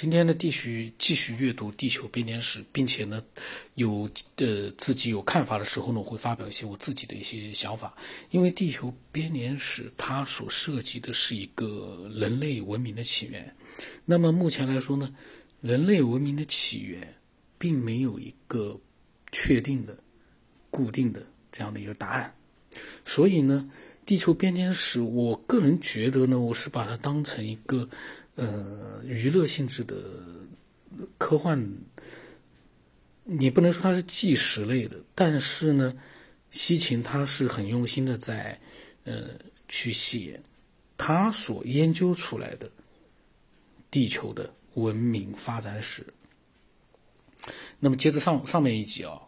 今天呢，继续继续阅读《地球编年史》，并且呢，有呃自己有看法的时候呢，我会发表一些我自己的一些想法。因为《地球编年史》它所涉及的是一个人类文明的起源。那么目前来说呢，人类文明的起源并没有一个确定的、固定的这样的一个答案。所以呢，《地球编年史》，我个人觉得呢，我是把它当成一个。呃，娱乐性质的科幻，你不能说它是纪实类的，但是呢，西芹他是很用心的在呃去写他所研究出来的地球的文明发展史。那么接着上上面一集啊，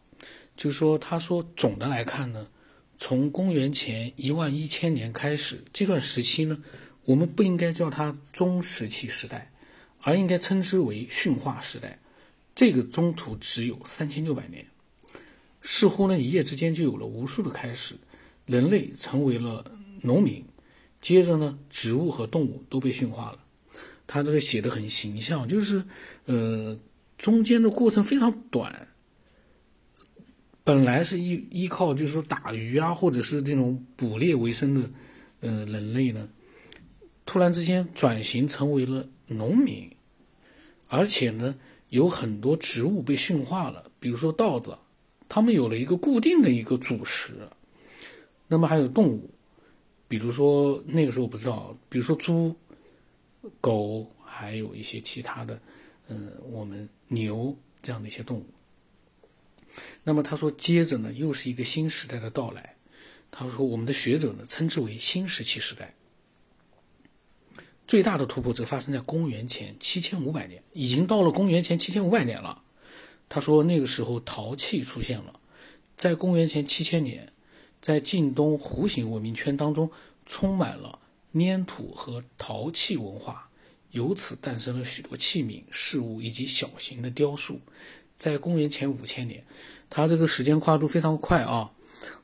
就是说他说总的来看呢，从公元前一万一千年开始这段时期呢。我们不应该叫它中石器时代，而应该称之为驯化时代。这个中途只有三千六百年，似乎呢一夜之间就有了无数的开始。人类成为了农民，接着呢植物和动物都被驯化了。他这个写的很形象，就是呃中间的过程非常短。本来是依依靠就是说打鱼啊，或者是这种捕猎为生的呃人类呢。突然之间转型成为了农民，而且呢，有很多植物被驯化了，比如说稻子，它们有了一个固定的一个主食。那么还有动物，比如说那个时候不知道，比如说猪、狗，还有一些其他的，嗯，我们牛这样的一些动物。那么他说，接着呢，又是一个新时代的到来。他说，我们的学者呢，称之为新石器时代。最大的突破则发生在公元前七千五百年，已经到了公元前七千五百年了。他说，那个时候陶器出现了，在公元前七千年，在晋东弧形文明圈当中，充满了粘土和陶器文化，由此诞生了许多器皿、事物以及小型的雕塑。在公元前五千年，它这个时间跨度非常快啊，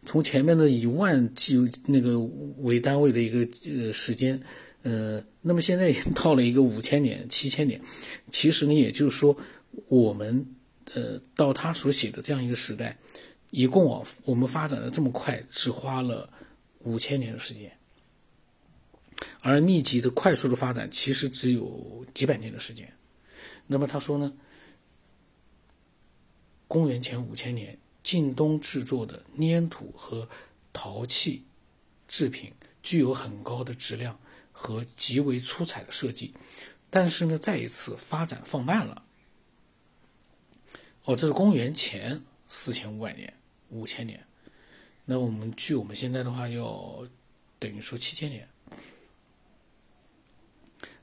从前面的以万计那个为单位的一个呃时间。呃，那么现在已经到了一个五千年、七千年，其实呢，也就是说，我们呃到他所写的这样一个时代，一共啊，我们发展的这么快，只花了五千年的时间，而密集的、快速的发展，其实只有几百年的时间。那么他说呢，公元前五千年，晋东制作的粘土和陶器制品具有很高的质量。和极为出彩的设计，但是呢，再一次发展放慢了。哦，这是公元前四千五百年、五千年，那我们距我们现在的话要等于说七千年。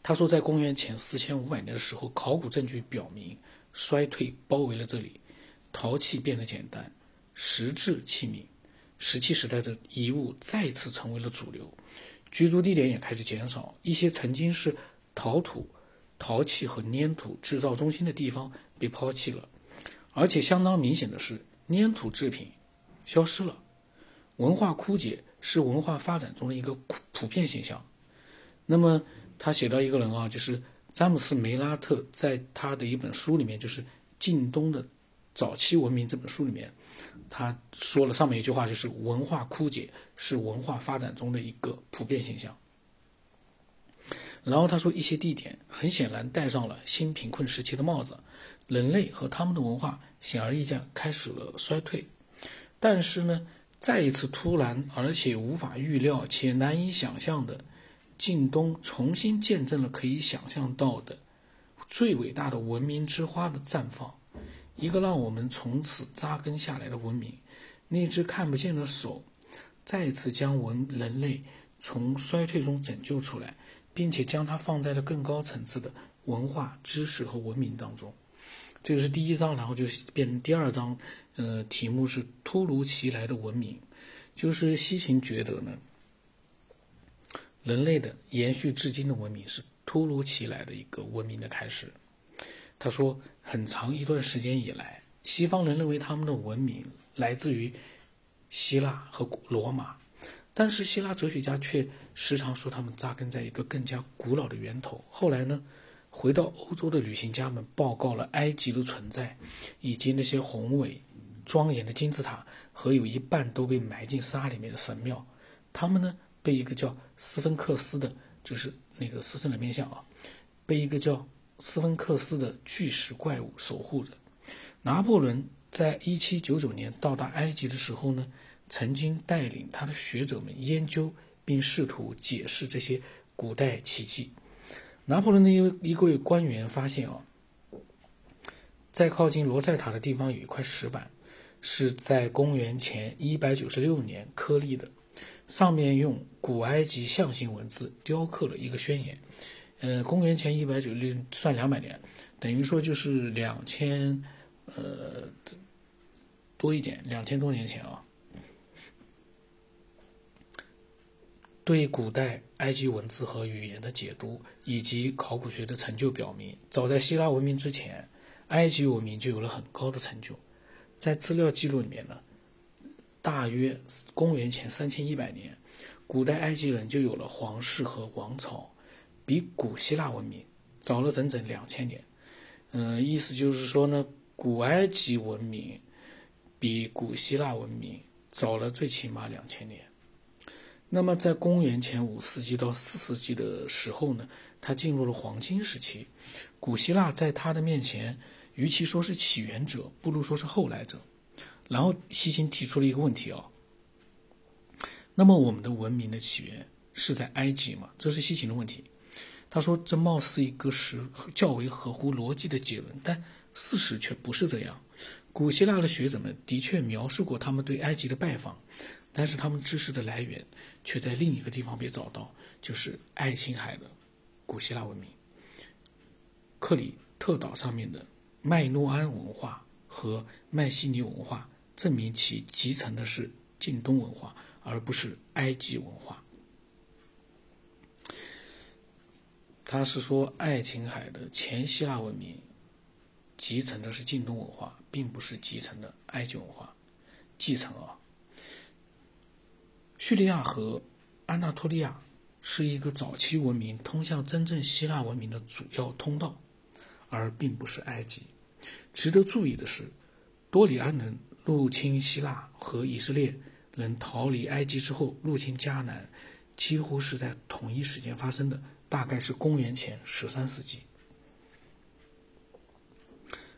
他说，在公元前四千五百年的时候，考古证据表明衰退包围了这里，陶器变得简单，石质器皿、石器时代的遗物再次成为了主流。居住地点也开始减少，一些曾经是陶土、陶器和粘土制造中心的地方被抛弃了，而且相当明显的是，粘土制品消失了。文化枯竭是文化发展中的一个普遍现象。那么他写到一个人啊，就是詹姆斯·梅拉特，在他的一本书里面，就是《近东的早期文明》这本书里面。他说了上面一句话，就是文化枯竭是文化发展中的一个普遍现象。然后他说，一些地点很显然戴上了新贫困时期的帽子，人类和他们的文化显而易见开始了衰退。但是呢，再一次突然而且无法预料且难以想象的，晋东重新见证了可以想象到的最伟大的文明之花的绽放。一个让我们从此扎根下来的文明，那只看不见的手，再次将文人类从衰退中拯救出来，并且将它放在了更高层次的文化、知识和文明当中。这个是第一章，然后就变成第二章。呃，题目是突如其来的文明，就是西秦觉得呢，人类的延续至今的文明是突如其来的一个文明的开始。他说，很长一段时间以来，西方人认为他们的文明来自于希腊和罗马，但是希腊哲学家却时常说他们扎根在一个更加古老的源头。后来呢，回到欧洲的旅行家们报告了埃及的存在，以及那些宏伟、庄严的金字塔和有一半都被埋进沙里面的神庙。他们呢，被一个叫斯芬克斯的，就是那个狮身人面像啊，被一个叫斯芬克斯的巨石怪物守护着。拿破仑在一七九九年到达埃及的时候呢，曾经带领他的学者们研究并试图解释这些古代奇迹。拿破仑的一位一位官员发现啊，在靠近罗塞塔的地方有一块石板，是在公元前一百九十六年刻立的，上面用古埃及象形文字雕刻了一个宣言。呃，公元前一百九六算两百年，等于说就是两千呃多一点，两千多年前啊。对古代埃及文字和语言的解读，以及考古学的成就表明，早在希腊文明之前，埃及文明就有了很高的成就。在资料记录里面呢，大约公元前三千一百年，古代埃及人就有了皇室和王朝，比古希腊文明早了整整两千年。嗯，意思就是说呢，古埃及文明比古希腊文明早了最起码两千年。那么，在公元前五世纪到四世纪的时候呢，它进入了黄金时期。古希腊在他的面前，与其说是起源者，不如说是后来者。然后，西秦提出了一个问题啊。那么，我们的文明的起源是在埃及吗？这是西秦的问题。他说，这貌似一个是较为合乎逻辑的结论，但事实却不是这样。古希腊的学者们的确描述过他们对埃及的拜访。但是他们知识的来源却在另一个地方被找到，就是爱琴海的古希腊文明，克里特岛上面的麦诺安文化和迈锡尼文化，证明其集成的是近东文化，而不是埃及文化。他是说爱琴海的前希腊文明集成的是近东文化，并不是集成的埃及文化，继承啊。叙利亚和安纳托利亚是一个早期文明通向真正希腊文明的主要通道，而并不是埃及。值得注意的是，多里安人入侵希腊和以色列人逃离埃及之后入侵迦南，几乎是在同一时间发生的，大概是公元前十三世纪。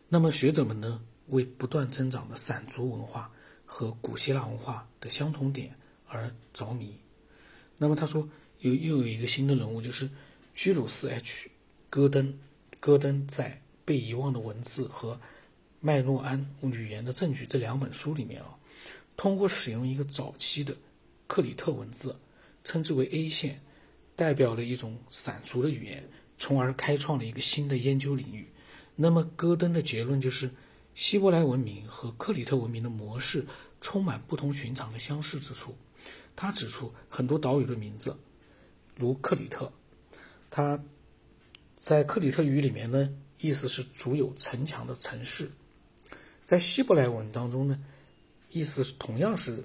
那么学者们呢，为不断增长的散族文化和古希腊文化的相同点。而着迷。那么他说，又又有一个新的人物，就是居鲁士 H. 戈登。戈登在《被遗忘的文字》和《麦诺安语言的证据》这两本书里面啊，通过使用一个早期的克里特文字，称之为 A 线，代表了一种散族的语言，从而开创了一个新的研究领域。那么戈登的结论就是，希伯来文明和克里特文明的模式充满不同寻常的相似之处。他指出，很多岛屿的名字，如克里特，它在克里特语里面呢，意思是足有城墙的城市；在希伯来文当中呢，意思同样是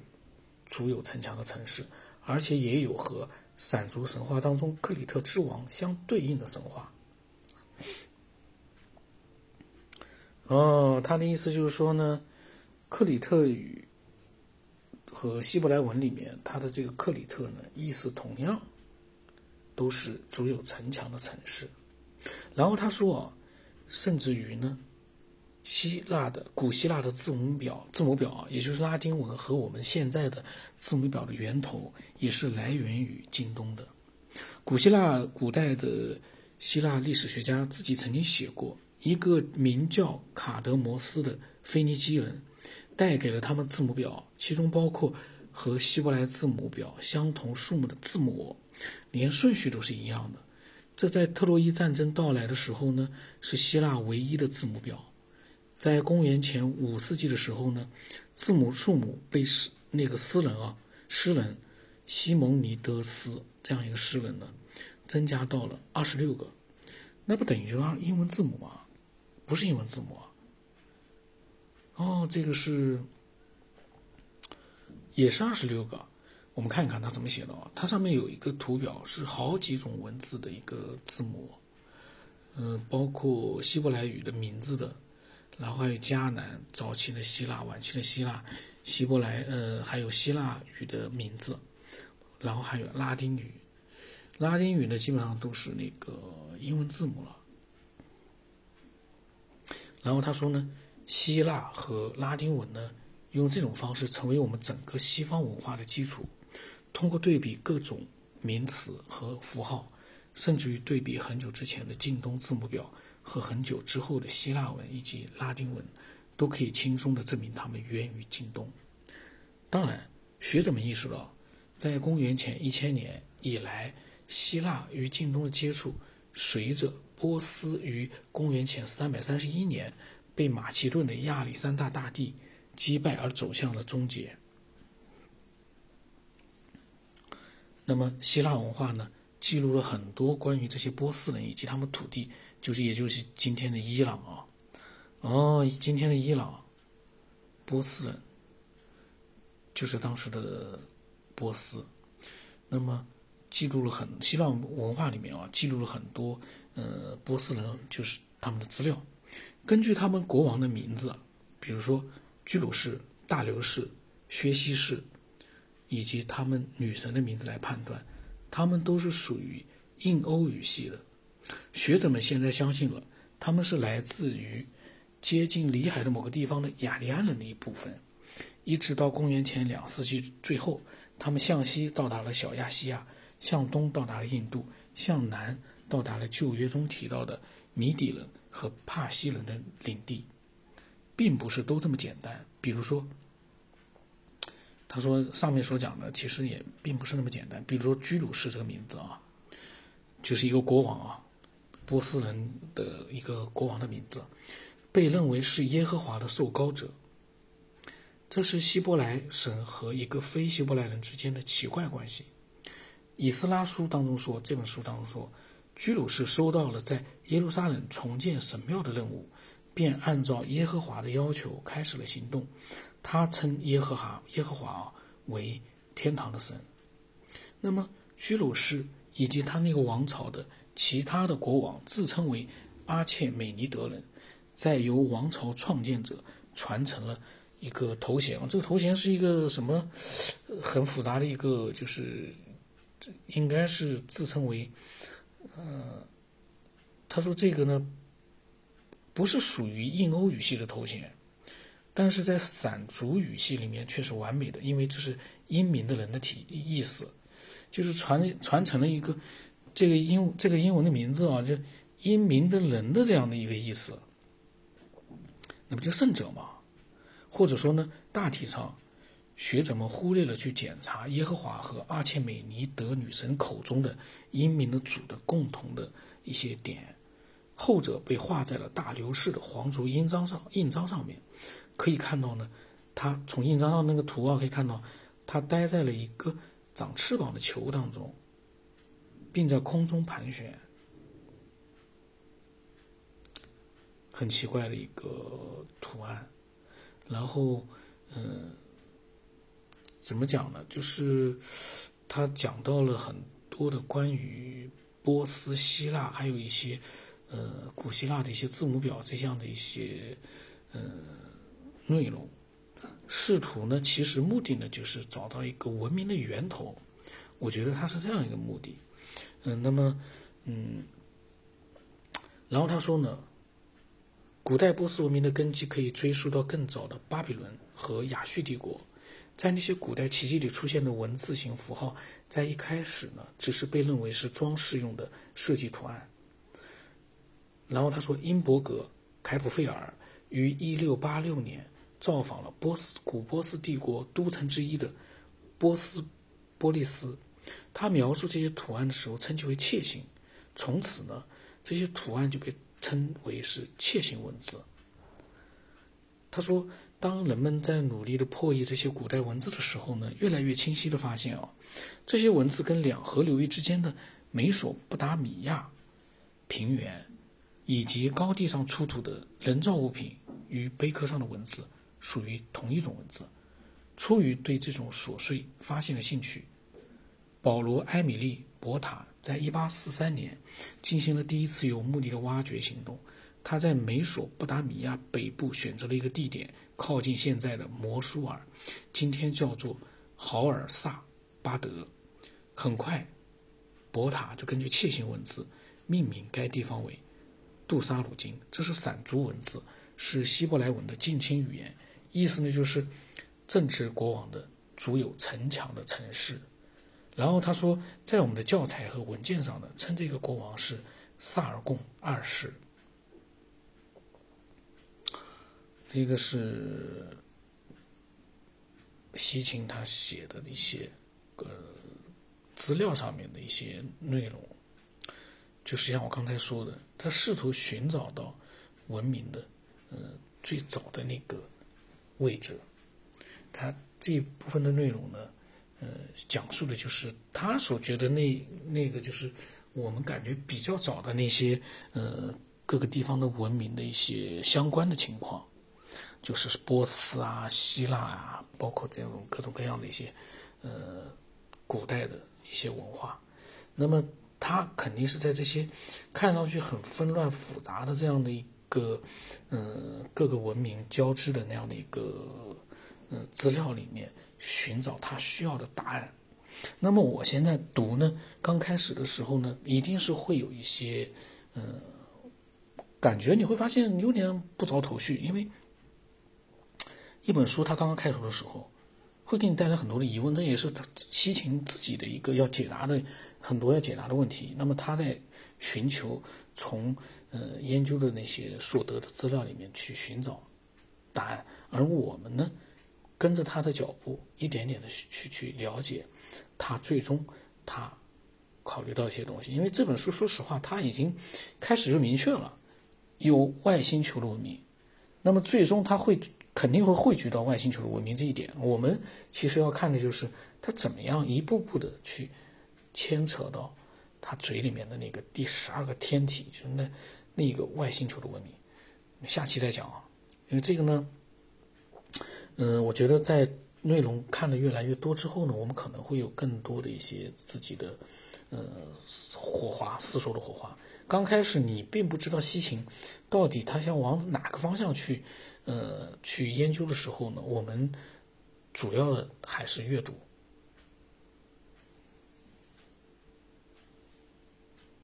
足有城墙的城市，而且也有和闪族神话当中克里特之王相对应的神话。哦，他的意思就是说呢，克里特语。和希伯来文里面，他的这个克里特呢，意思同样，都是足有城墙的城市。然后他说啊，甚至于呢，希腊的古希腊的字母表，字母表，也就是拉丁文和我们现在的字母表的源头，也是来源于京东的。古希腊古代的希腊历史学家自己曾经写过，一个名叫卡德摩斯的腓尼基人。带给了他们字母表，其中包括和希伯来字母表相同数目的字母，连顺序都是一样的。这在特洛伊战争到来的时候呢，是希腊唯一的字母表。在公元前五世纪的时候呢，字母数目被诗那个诗人啊，诗人西蒙尼德斯这样一个诗人呢，增加到了二十六个，那不等于英文字母吗？不是英文字母啊。哦，这个是，也是二十六个。我们看一看它怎么写的啊？它上面有一个图表，是好几种文字的一个字母。嗯，包括希伯来语的名字的，然后还有迦南早期的希腊、晚期的希腊、希伯来，呃，还有希腊语的名字，然后还有拉丁语。拉丁语呢，基本上都是那个英文字母了。然后他说呢，希腊和拉丁文呢，用这种方式成为我们整个西方文化的基础。通过对比各种名词和符号，甚至于对比很久之前的近东字母表和很久之后的希腊文以及拉丁文，都可以轻松地证明它们源于近东。当然，学者们意识到，在公元前一千年以来，希腊与近东的接触，随着波斯于公元前三百三十一年被马其顿的亚历山大大帝击败而走向了终结。那么，希腊文化呢，记录了很多关于这些波斯人以及他们土地，就是也就是今天的伊朗啊，哦，今天的伊朗，波斯人，就是当时的波斯。那么，记录了很希腊文化里面啊，记录了很多呃波斯人就是他们的资料，根据他们国王的名字，比如说居鲁士、大流士、薛西士。以及他们女神的名字来判断，他们都是属于印欧语系的。学者们现在相信了，他们是来自于接近里海的某个地方的雅利安人的一部分。一直到公元前两世纪最后，他们向西到达了小亚细亚，向东到达了印度，向南到达了旧约中提到的米底人和帕西人的领地，并不是都这么简单。比如说。他说：“上面所讲的其实也并不是那么简单。比如说，居鲁士这个名字啊，就是一个国王啊，波斯人的一个国王的名字，被认为是耶和华的受膏者。这是希伯来神和一个非希伯来人之间的奇怪关系。以斯拉书当中说，这本书当中说，居鲁士收到了在耶路撒冷重建神庙的任务，便按照耶和华的要求开始了行动。”他称耶和华耶和华啊为天堂的神。那么居鲁士以及他那个王朝的其他的国王自称为阿切美尼德人，在由王朝创建者传承了一个头衔这个头衔是一个什么很复杂的一个，就是应该是自称为，呃，他说这个呢不是属于印欧语系的头衔。但是在散族语系里面却是完美的，因为这是英明的人的体意思，就是传传承了一个这个英这个英文的名字啊，就英明的人的这样的一个意思，那不就圣者吗？或者说呢，大体上学者们忽略了去检查耶和华和阿切美尼德女神口中的英明的主的共同的一些点，后者被画在了大流士的皇族印章上印章上面。可以看到呢，他从印章上那个图啊，可以看到，他待在了一个长翅膀的球当中，并在空中盘旋，很奇怪的一个图案。然后，嗯，怎么讲呢？就是他讲到了很多的关于波斯、希腊，还有一些呃古希腊的一些字母表这样的一些嗯。内容，试图呢，其实目的呢，就是找到一个文明的源头。我觉得他是这样一个目的。嗯，那么，嗯，然后他说呢，古代波斯文明的根基可以追溯到更早的巴比伦和亚述帝国。在那些古代奇迹里出现的文字型符号，在一开始呢，只是被认为是装饰用的设计图案。然后他说，因伯格·凯普费尔于一六八六年。造访了波斯古波斯帝国都城之一的波斯波利斯，他描述这些图案的时候称其为楔形，从此呢，这些图案就被称为是楔形文字。他说，当人们在努力的破译这些古代文字的时候呢，越来越清晰的发现啊，这些文字跟两河流域之间的美索不达米亚平原以及高地上出土的人造物品与碑刻上的文字。属于同一种文字。出于对这种琐碎发现的兴趣，保罗·埃米利博塔在一八四三年进行了第一次有目的的挖掘行动。他在美索不达米亚北部选择了一个地点，靠近现在的摩苏尔，今天叫做豪尔萨巴德。很快，博塔就根据楔形文字命名该地方为杜沙鲁金，这是散族文字，是希伯来文的近亲语言，意思呢就是正值国王的足有城墙的城市。然后他说，在我们的教材和文件上呢，称这个国王是萨尔贡二世。这个是西秦他写的一些呃资料上面的一些内容，就是像我刚才说的，他试图寻找到文明的呃最早的那个位置。他这部分的内容呢，呃，讲述的就是他所觉得那那个就是我们感觉比较早的那些呃各个地方的文明的一些相关的情况。就是波斯啊、希腊啊，包括这种各种各样的一些，呃，古代的一些文化。那么，他肯定是在这些看上去很纷乱复杂的这样的一个，嗯，各个文明交织的那样的一个，嗯，资料里面寻找他需要的答案。那么，我现在读呢，刚开始的时候呢，一定是会有一些，嗯，感觉你会发现有点不着头绪，因为。一本书，它刚刚开头的时候，会给你带来很多的疑问，这也是西秦自己的一个要解答的很多要解答的问题。那么他在寻求从呃研究的那些所得的资料里面去寻找答案，而我们呢，跟着他的脚步，一点点的去去了解他最终他考虑到一些东西。因为这本书，说实话，他已经开始就明确了有外星球的文明，那么最终他会。肯定会汇聚到外星球的文明这一点。我们其实要看的就是他怎么样一步步的去牵扯到他嘴里面的那个第十二个天体，就是那那个外星球的文明。下期再讲啊，因为这个呢，嗯，我觉得在内容看的越来越多之后呢，我们可能会有更多的一些自己的呃火花，四说的火花。刚开始你并不知道西秦到底他想往哪个方向去。呃，去研究的时候呢，我们主要的还是阅读。